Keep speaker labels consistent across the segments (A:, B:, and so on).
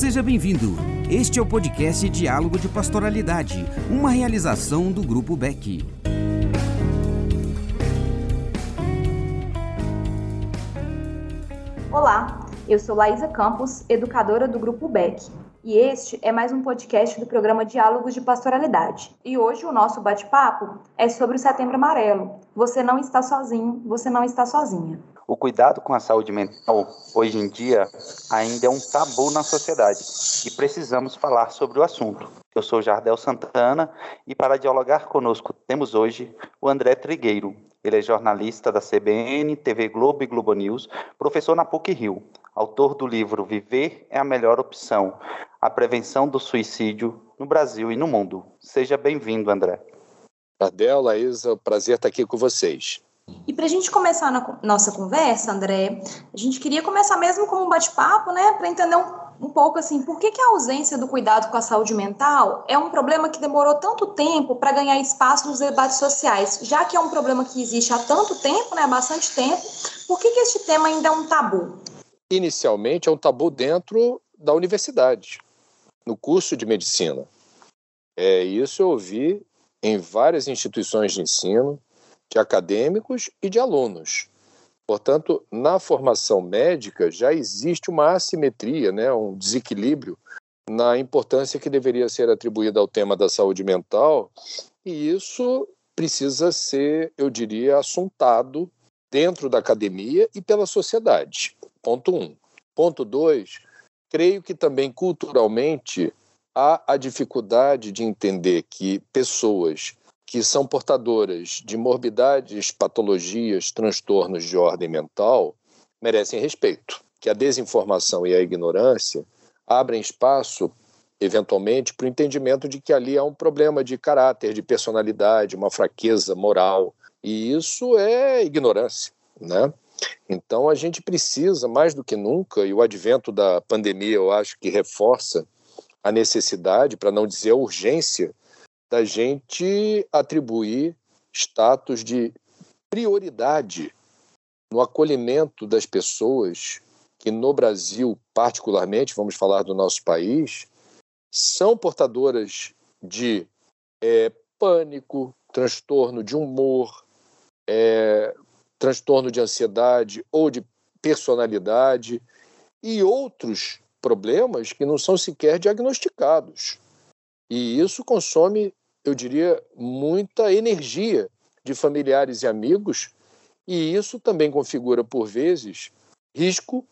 A: Seja bem-vindo. Este é o podcast Diálogo de Pastoralidade, uma realização do Grupo Beck.
B: Olá, eu sou Laísa Campos, educadora do Grupo Beck. E este é mais um podcast do programa Diálogos de Pastoralidade. E hoje o nosso bate-papo é sobre o Setembro Amarelo. Você não está sozinho, você não está sozinha.
C: O cuidado com a saúde mental, hoje em dia, ainda é um tabu na sociedade e precisamos falar sobre o assunto. Eu sou Jardel Santana e para dialogar conosco temos hoje o André Trigueiro. Ele é jornalista da CBN, TV Globo e Globo News, professor na PUC-Rio, autor do livro Viver é a Melhor Opção, a prevenção do suicídio no Brasil e no mundo. Seja bem-vindo, André.
D: Jardel, Laísa, prazer estar aqui com vocês.
B: E para a gente começar a nossa conversa, André, a gente queria começar mesmo com um bate-papo, né, para entender um, um, pouco assim, por que, que a ausência do cuidado com a saúde mental é um problema que demorou tanto tempo para ganhar espaço nos debates sociais, já que é um problema que existe há tanto tempo, né, há bastante tempo, por que, que este tema ainda é um tabu?
D: Inicialmente é um tabu dentro da universidade, no curso de medicina. É, isso eu ouvi em várias instituições de ensino, de acadêmicos e de alunos. Portanto, na formação médica já existe uma assimetria, né, um desequilíbrio na importância que deveria ser atribuída ao tema da saúde mental, e isso precisa ser, eu diria, assuntado dentro da academia e pela sociedade. Ponto um. Ponto dois, creio que também culturalmente há a dificuldade de entender que pessoas que são portadoras de morbidades, patologias, transtornos de ordem mental, merecem respeito. Que a desinformação e a ignorância abrem espaço, eventualmente, para o entendimento de que ali há um problema de caráter, de personalidade, uma fraqueza moral. E isso é ignorância, né? Então a gente precisa, mais do que nunca, e o advento da pandemia eu acho que reforça a necessidade, para não dizer a urgência, da gente atribuir status de prioridade no acolhimento das pessoas que no Brasil, particularmente, vamos falar do nosso país, são portadoras de é, pânico, transtorno de humor, é, transtorno de ansiedade ou de personalidade e outros problemas que não são sequer diagnosticados. E isso consome eu diria, muita energia de familiares e amigos, e isso também configura, por vezes, risco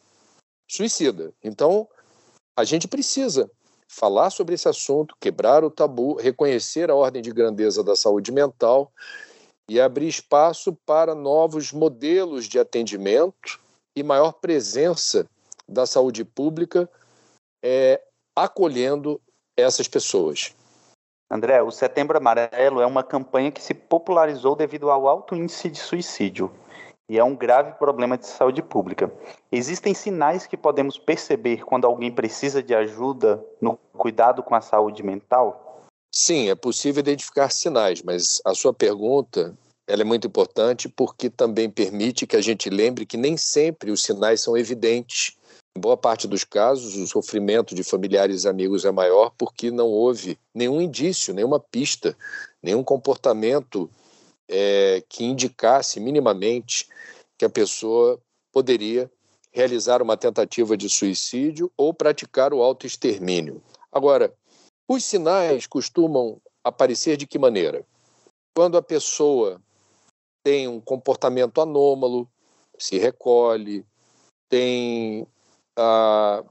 D: suicida. Então, a gente precisa falar sobre esse assunto, quebrar o tabu, reconhecer a ordem de grandeza da saúde mental e abrir espaço para novos modelos de atendimento e maior presença da saúde pública é, acolhendo essas pessoas.
C: André, o Setembro Amarelo é uma campanha que se popularizou devido ao alto índice de suicídio e é um grave problema de saúde pública. Existem sinais que podemos perceber quando alguém precisa de ajuda no cuidado com a saúde mental?
D: Sim, é possível identificar sinais, mas a sua pergunta ela é muito importante porque também permite que a gente lembre que nem sempre os sinais são evidentes boa parte dos casos, o sofrimento de familiares e amigos é maior porque não houve nenhum indício, nenhuma pista, nenhum comportamento é, que indicasse minimamente que a pessoa poderia realizar uma tentativa de suicídio ou praticar o autoextermínio. Agora, os sinais costumam aparecer de que maneira? Quando a pessoa tem um comportamento anômalo, se recolhe, tem a,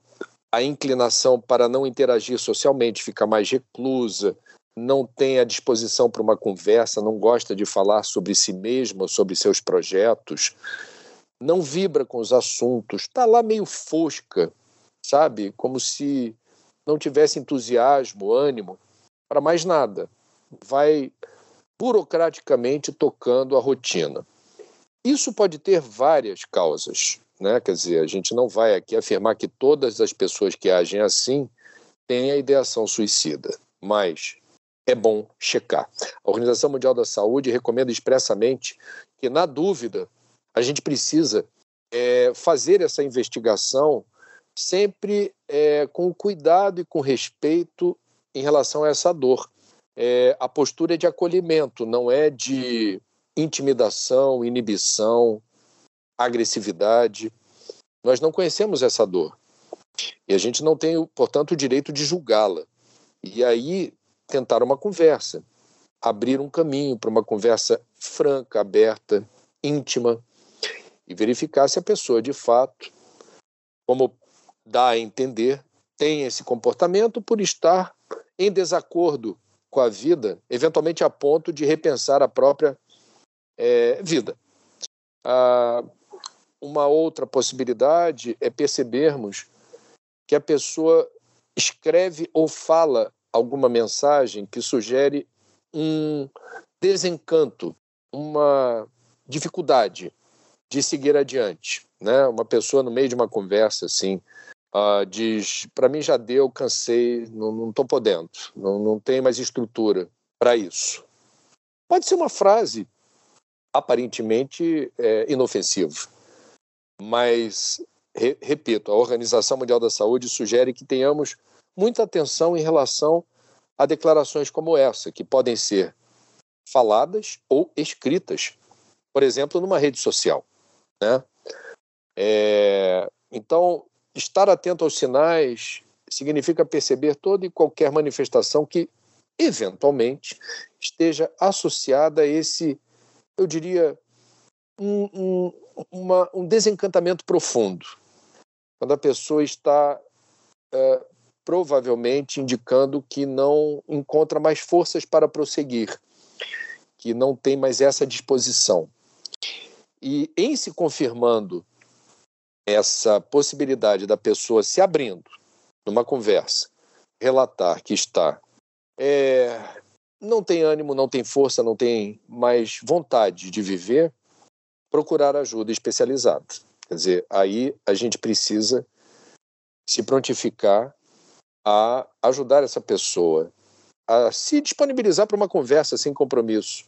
D: a inclinação para não interagir socialmente, fica mais reclusa, não tem a disposição para uma conversa, não gosta de falar sobre si mesma, sobre seus projetos, não vibra com os assuntos, está lá meio fosca, sabe? Como se não tivesse entusiasmo, ânimo para mais nada. Vai burocraticamente tocando a rotina. Isso pode ter várias causas. Né? Quer dizer, a gente não vai aqui afirmar que todas as pessoas que agem assim têm a ideação suicida, mas é bom checar. A Organização Mundial da Saúde recomenda expressamente que, na dúvida, a gente precisa é, fazer essa investigação sempre é, com cuidado e com respeito em relação a essa dor. É, a postura é de acolhimento, não é de intimidação, inibição, agressividade. Nós não conhecemos essa dor. E a gente não tem, portanto, o direito de julgá-la. E aí tentar uma conversa, abrir um caminho para uma conversa franca, aberta, íntima, e verificar se a pessoa, de fato, como dá a entender, tem esse comportamento por estar em desacordo com a vida, eventualmente a ponto de repensar a própria é, vida. Ah, uma outra possibilidade é percebermos que a pessoa escreve ou fala alguma mensagem que sugere um desencanto, uma dificuldade de seguir adiante. Né? Uma pessoa no meio de uma conversa assim uh, diz: para mim já deu, cansei, não estou podendo, não, não tem mais estrutura para isso. Pode ser uma frase aparentemente é, inofensiva, mas re, repito, a Organização Mundial da Saúde sugere que tenhamos muita atenção em relação a declarações como essa, que podem ser faladas ou escritas, por exemplo, numa rede social. Né? É, então, estar atento aos sinais significa perceber toda e qualquer manifestação que, eventualmente, esteja associada a esse, eu diria, um, um, uma, um desencantamento profundo. Quando a pessoa está é, provavelmente indicando que não encontra mais forças para prosseguir, que não tem mais essa disposição. E em se confirmando essa possibilidade da pessoa se abrindo numa conversa, relatar que está é, não tem ânimo, não tem força, não tem mais vontade de viver, procurar ajuda especializada. Quer dizer, aí a gente precisa se prontificar a ajudar essa pessoa a se disponibilizar para uma conversa sem compromisso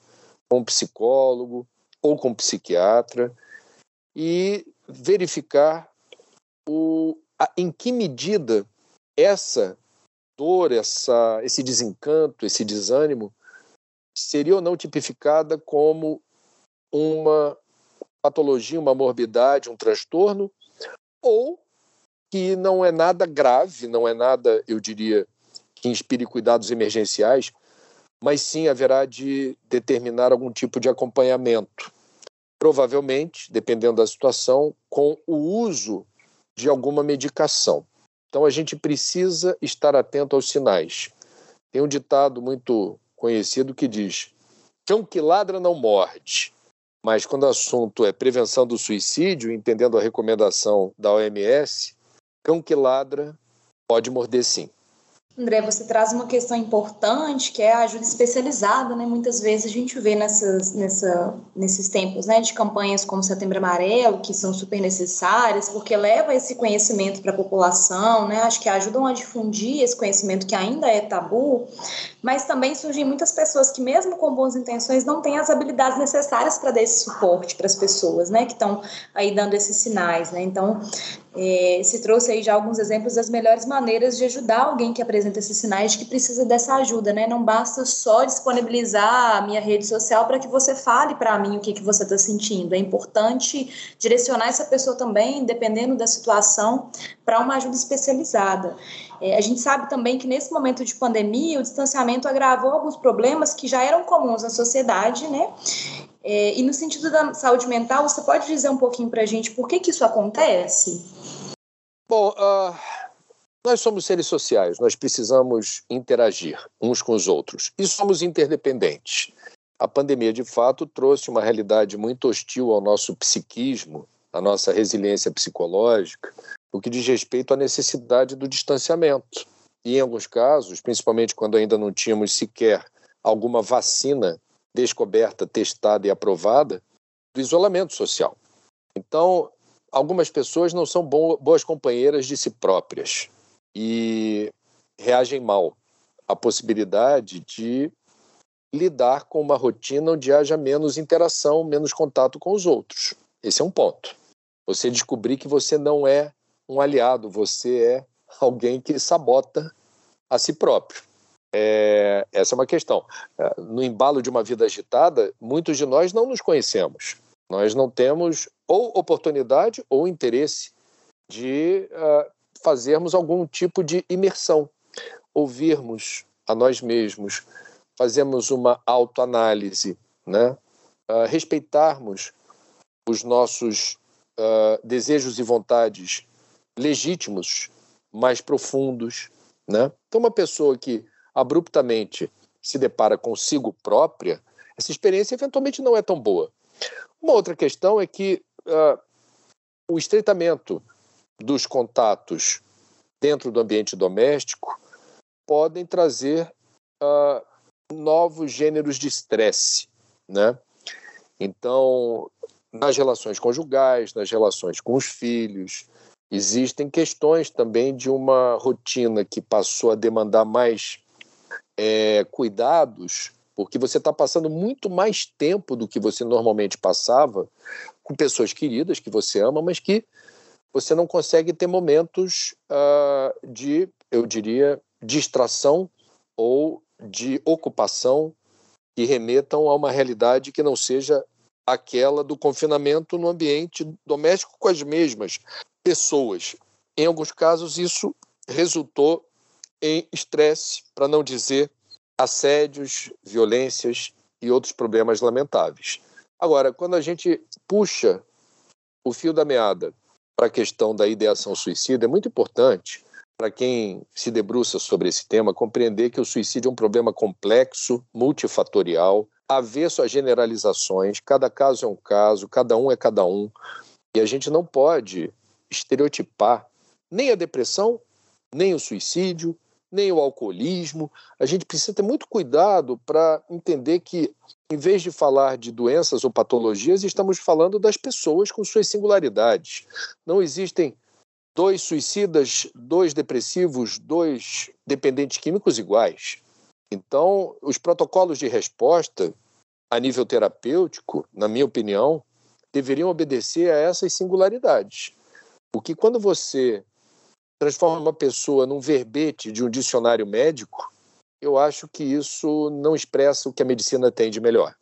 D: com um psicólogo ou com um psiquiatra e verificar o, a, em que medida essa dor, essa, esse desencanto, esse desânimo seria ou não tipificada como uma patologia, uma morbidade, um transtorno, ou que não é nada grave, não é nada, eu diria, que inspire cuidados emergenciais, mas sim haverá de determinar algum tipo de acompanhamento provavelmente, dependendo da situação, com o uso de alguma medicação. Então a gente precisa estar atento aos sinais. Tem um ditado muito conhecido que diz: cão que ladra não morde. Mas quando o assunto é prevenção do suicídio, entendendo a recomendação da OMS, cão que ladra pode morder sim.
B: André, você traz uma questão importante que é a ajuda especializada, né? Muitas vezes a gente vê nessas, nessa, nesses tempos, né, de campanhas como Setembro Amarelo, que são super necessárias, porque leva esse conhecimento para a população, né? Acho que ajudam a difundir esse conhecimento que ainda é tabu, mas também surgem muitas pessoas que, mesmo com boas intenções, não têm as habilidades necessárias para dar esse suporte para as pessoas, né, que estão aí dando esses sinais, né? Então, é, se trouxe aí já alguns exemplos das melhores maneiras de ajudar alguém que apresenta esses sinais de que precisa dessa ajuda, né? Não basta só disponibilizar a minha rede social para que você fale para mim o que, que você está sentindo. É importante direcionar essa pessoa também, dependendo da situação, para uma ajuda especializada. É, a gente sabe também que nesse momento de pandemia, o distanciamento agravou alguns problemas que já eram comuns na sociedade, né? É, e no sentido da saúde mental, você pode dizer um pouquinho para a gente por que, que isso acontece?
D: Bom, uh, nós somos seres sociais, nós precisamos interagir uns com os outros e somos interdependentes. A pandemia, de fato, trouxe uma realidade muito hostil ao nosso psiquismo, à nossa resiliência psicológica, o que diz respeito à necessidade do distanciamento. E, em alguns casos, principalmente quando ainda não tínhamos sequer alguma vacina descoberta, testada e aprovada, do isolamento social. Então, algumas pessoas não são boas companheiras de si próprias e reagem mal à possibilidade de lidar com uma rotina onde haja menos interação, menos contato com os outros. Esse é um ponto. Você descobrir que você não é um aliado, você é alguém que sabota a si próprio. É, essa é uma questão. É, no embalo de uma vida agitada, muitos de nós não nos conhecemos. Nós não temos ou oportunidade ou interesse de uh, fazermos algum tipo de imersão, ouvirmos a nós mesmos, fazermos uma autoanálise, né? Uh, respeitarmos os nossos uh, desejos e vontades legítimos, mais profundos. Né? Então, uma pessoa que abruptamente se depara consigo própria, essa experiência eventualmente não é tão boa. Uma outra questão é que uh, o estreitamento dos contatos dentro do ambiente doméstico podem trazer uh, novos gêneros de estresse, né? Então, nas relações conjugais, nas relações com os filhos, existem questões também de uma rotina que passou a demandar mais é, cuidados, porque você está passando muito mais tempo do que você normalmente passava com pessoas queridas que você ama, mas que você não consegue ter momentos uh, de, eu diria, distração ou de ocupação que remetam a uma realidade que não seja aquela do confinamento no ambiente doméstico com as mesmas pessoas. Em alguns casos, isso resultou em estresse, para não dizer assédios, violências e outros problemas lamentáveis. Agora, quando a gente puxa o fio da meada para a questão da ideação suicida, é muito importante para quem se debruça sobre esse tema compreender que o suicídio é um problema complexo, multifatorial, avesso a generalizações, cada caso é um caso, cada um é cada um, e a gente não pode estereotipar nem a depressão, nem o suicídio, nem o alcoolismo. A gente precisa ter muito cuidado para entender que, em vez de falar de doenças ou patologias, estamos falando das pessoas com suas singularidades. Não existem dois suicidas, dois depressivos, dois dependentes químicos iguais. Então, os protocolos de resposta a nível terapêutico, na minha opinião, deveriam obedecer a essas singularidades. Porque quando você transforma uma pessoa num verbete de um dicionário médico, eu acho que isso não expressa o que a medicina tem de melhor.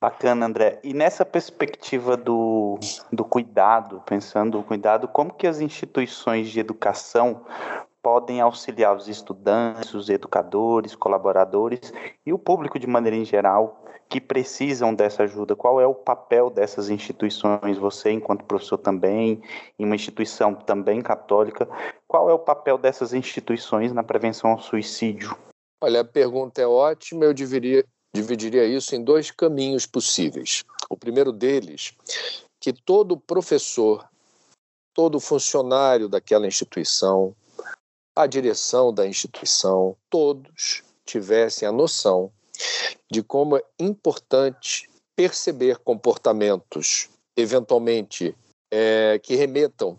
C: Bacana, André. E nessa perspectiva do, do cuidado, pensando o cuidado, como que as instituições de educação podem auxiliar os estudantes, os educadores, colaboradores e o público de maneira em geral que precisam dessa ajuda? Qual é o papel dessas instituições? Você, enquanto professor também, em uma instituição também católica, qual é o papel dessas instituições na prevenção ao suicídio?
D: Olha, a pergunta é ótima. Eu dividiria, dividiria isso em dois caminhos possíveis. O primeiro deles, que todo professor, todo funcionário daquela instituição, a direção da instituição, todos tivessem a noção de como é importante perceber comportamentos, eventualmente, é, que remetam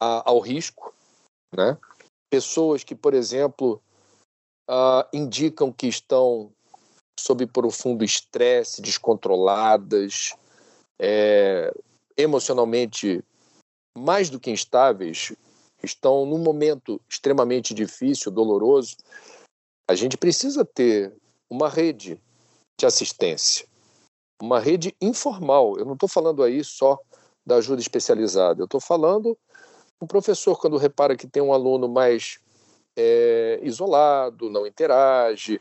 D: a, ao risco, né? Pessoas que, por exemplo, uh, indicam que estão sob profundo estresse, descontroladas, é, emocionalmente mais do que instáveis, estão num momento extremamente difícil, doloroso. A gente precisa ter uma rede de assistência, uma rede informal. Eu não estou falando aí só da ajuda especializada, eu estou falando um professor quando repara que tem um aluno mais é, isolado, não interage,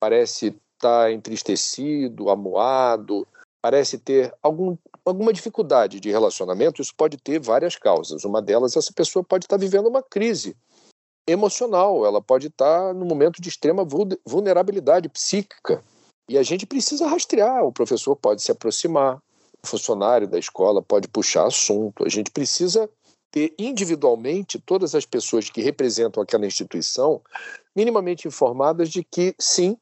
D: parece estar tá entristecido, amuado, parece ter algum, alguma dificuldade de relacionamento, isso pode ter várias causas. Uma delas, essa pessoa pode estar vivendo uma crise emocional, ela pode estar no momento de extrema vulnerabilidade psíquica. E a gente precisa rastrear, o professor pode se aproximar, o funcionário da escola pode puxar assunto, a gente precisa ter individualmente todas as pessoas que representam aquela instituição minimamente informadas de que, sim,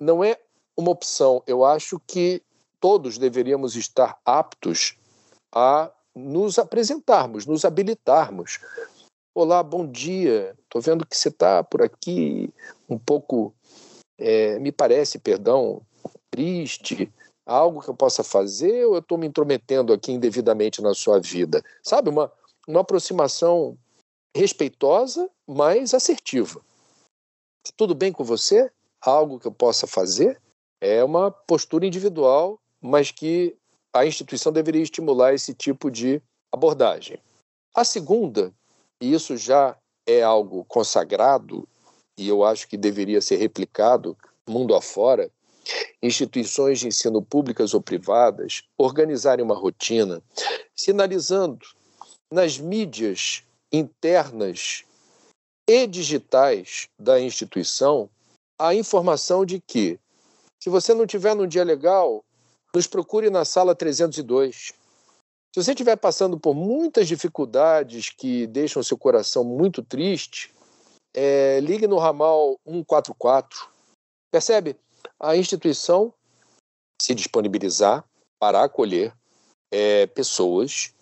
D: não é uma opção. Eu acho que todos deveríamos estar aptos a nos apresentarmos, nos habilitarmos Olá, bom dia. Estou vendo que você está por aqui um pouco, é, me parece, perdão, triste. Algo que eu possa fazer ou eu estou me intrometendo aqui indevidamente na sua vida? Sabe, uma, uma aproximação respeitosa, mas assertiva. Tudo bem com você? Algo que eu possa fazer? É uma postura individual, mas que a instituição deveria estimular esse tipo de abordagem. A segunda, e isso já é algo consagrado e eu acho que deveria ser replicado mundo afora, instituições de ensino públicas ou privadas organizarem uma rotina sinalizando nas mídias internas e digitais da instituição a informação de que se você não tiver num dia legal, nos procure na sala 302. Se você estiver passando por muitas dificuldades que deixam seu coração muito triste, é, ligue no ramal 144. Percebe? A instituição se disponibilizar para acolher é, pessoas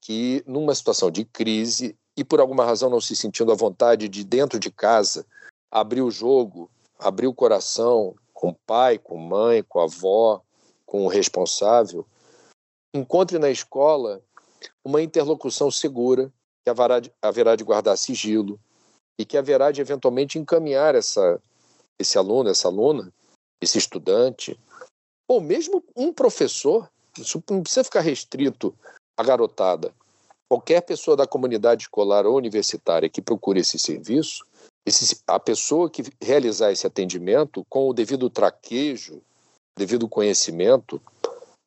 D: que, numa situação de crise e por alguma razão não se sentindo à vontade de, dentro de casa, abrir o jogo, abrir o coração com o pai, com mãe, com a avó, com o responsável, encontre na escola uma interlocução segura que haverá de, haverá de guardar sigilo, e que haverá de eventualmente encaminhar essa, esse aluno, essa aluna, esse estudante, ou mesmo um professor, isso não precisa ficar restrito à garotada. Qualquer pessoa da comunidade escolar ou universitária que procure esse serviço, esse, a pessoa que realizar esse atendimento com o devido traquejo, devido conhecimento,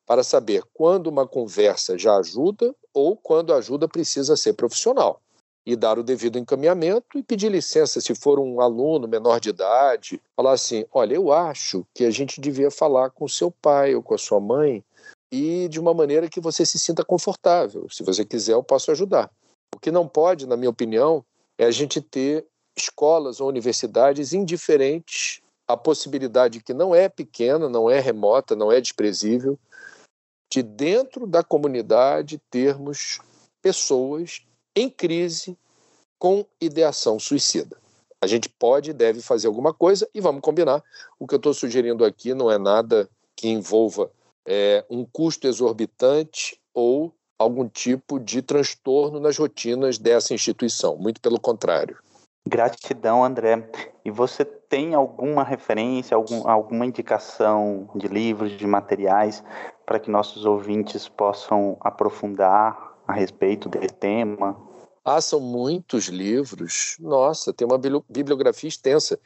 D: para saber quando uma conversa já ajuda ou quando a ajuda precisa ser profissional e dar o devido encaminhamento e pedir licença se for um aluno menor de idade, falar assim: olha, eu acho que a gente devia falar com seu pai ou com a sua mãe e de uma maneira que você se sinta confortável. Se você quiser, eu posso ajudar. O que não pode, na minha opinião, é a gente ter escolas ou universidades indiferentes à possibilidade que não é pequena, não é remota, não é desprezível, de dentro da comunidade termos pessoas em crise com ideação suicida. A gente pode e deve fazer alguma coisa e vamos combinar. O que eu estou sugerindo aqui não é nada que envolva é, um custo exorbitante ou algum tipo de transtorno nas rotinas dessa instituição. Muito pelo contrário.
C: Gratidão, André. E você tem alguma referência, algum, alguma indicação de livros, de materiais para que nossos ouvintes possam aprofundar a respeito desse tema?
D: Ah, são muitos livros. Nossa, tem uma bibliografia extensa.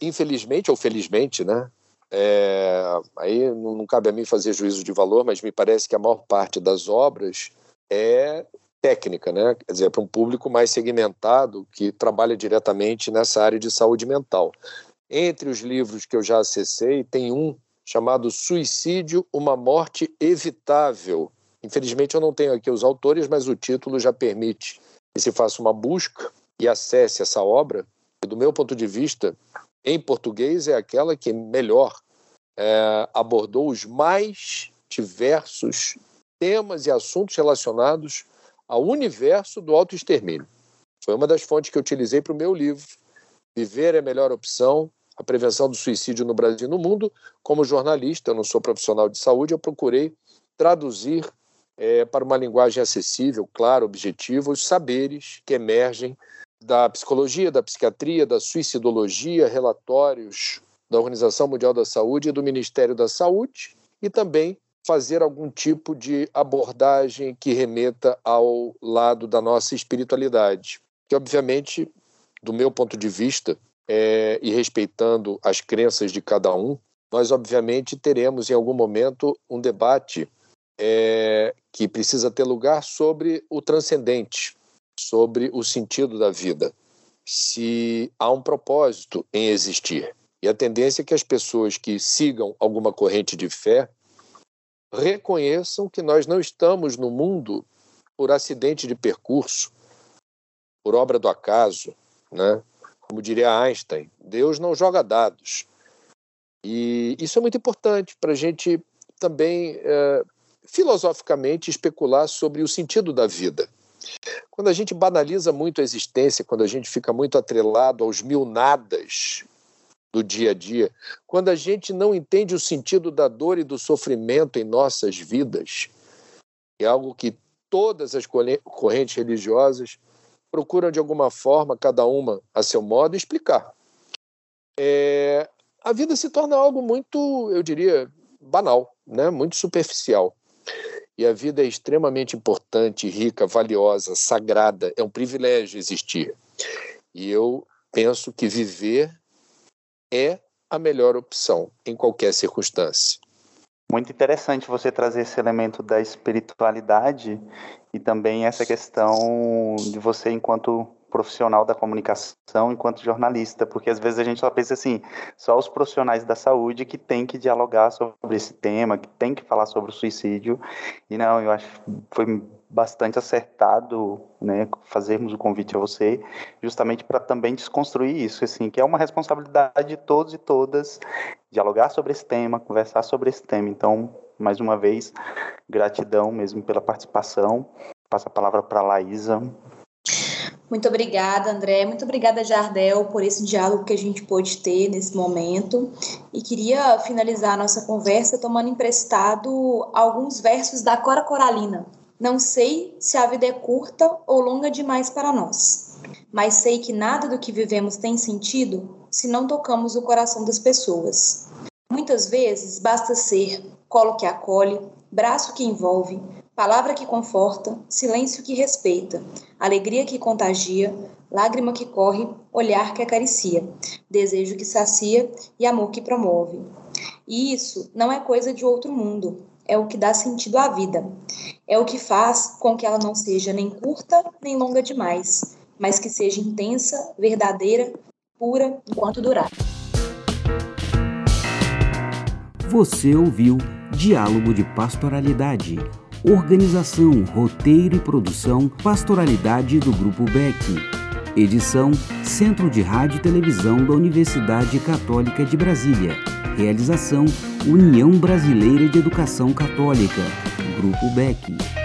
D: Infelizmente ou felizmente, né? É, aí não cabe a mim fazer juízo de valor, mas me parece que a maior parte das obras é técnica, né? Quer dizer, para um público mais segmentado que trabalha diretamente nessa área de saúde mental. Entre os livros que eu já acessei, tem um chamado Suicídio, uma morte evitável, Infelizmente eu não tenho aqui os autores, mas o título já permite que se faça uma busca e acesse essa obra. E, do meu ponto de vista, em português é aquela que melhor é, abordou os mais diversos temas e assuntos relacionados ao universo do autoextermínio. Foi uma das fontes que eu utilizei para o meu livro, Viver é a Melhor Opção, a prevenção do suicídio no Brasil e no mundo. Como jornalista, eu não sou profissional de saúde, eu procurei traduzir é, para uma linguagem acessível, clara, objetiva, os saberes que emergem da psicologia, da psiquiatria, da suicidologia, relatórios da Organização Mundial da Saúde e do Ministério da Saúde, e também fazer algum tipo de abordagem que remeta ao lado da nossa espiritualidade, que obviamente, do meu ponto de vista, é, e respeitando as crenças de cada um, nós obviamente teremos em algum momento um debate é, que precisa ter lugar sobre o transcendente, sobre o sentido da vida, se há um propósito em existir. E a tendência é que as pessoas que sigam alguma corrente de fé reconheçam que nós não estamos no mundo por acidente de percurso, por obra do acaso, né? Como diria Einstein, Deus não joga dados. E isso é muito importante para a gente também é, filosoficamente especular sobre o sentido da vida. Quando a gente banaliza muito a existência, quando a gente fica muito atrelado aos mil nadas do dia a dia, quando a gente não entende o sentido da dor e do sofrimento em nossas vidas, é algo que todas as correntes religiosas procuram de alguma forma, cada uma a seu modo, explicar. É, a vida se torna algo muito, eu diria, banal, né? muito superficial. E a vida é extremamente importante, rica, valiosa, sagrada, é um privilégio existir. E eu penso que viver é a melhor opção em qualquer circunstância.
C: Muito interessante você trazer esse elemento da espiritualidade e também essa questão de você, enquanto profissional da comunicação, enquanto jornalista, porque às vezes a gente só pensa assim, só os profissionais da saúde que tem que dialogar sobre esse tema, que tem que falar sobre o suicídio, e não, eu acho que foi bastante acertado, né, fazermos o convite a você, justamente para também desconstruir isso, assim, que é uma responsabilidade de todos e todas dialogar sobre esse tema, conversar sobre esse tema. Então, mais uma vez, gratidão mesmo pela participação. Passo a palavra para a Laísa.
B: Muito obrigada, André. Muito obrigada, Jardel, por esse diálogo que a gente pôde ter nesse momento. E queria finalizar a nossa conversa tomando emprestado alguns versos da Cora Coralina. Não sei se a vida é curta ou longa demais para nós, mas sei que nada do que vivemos tem sentido se não tocamos o coração das pessoas. Muitas vezes basta ser colo que acolhe, braço que envolve, palavra que conforta, silêncio que respeita, alegria que contagia, lágrima que corre, olhar que acaricia, desejo que sacia e amor que promove. E isso não é coisa de outro mundo, é o que dá sentido à vida. É o que faz com que ela não seja nem curta nem longa demais, mas que seja intensa, verdadeira, pura enquanto durar.
A: Você ouviu Diálogo de Pastoralidade. Organização, roteiro e produção Pastoralidade do Grupo Beck. Edição Centro de Rádio e Televisão da Universidade Católica de Brasília. Realização União Brasileira de Educação Católica. Grupo Beck.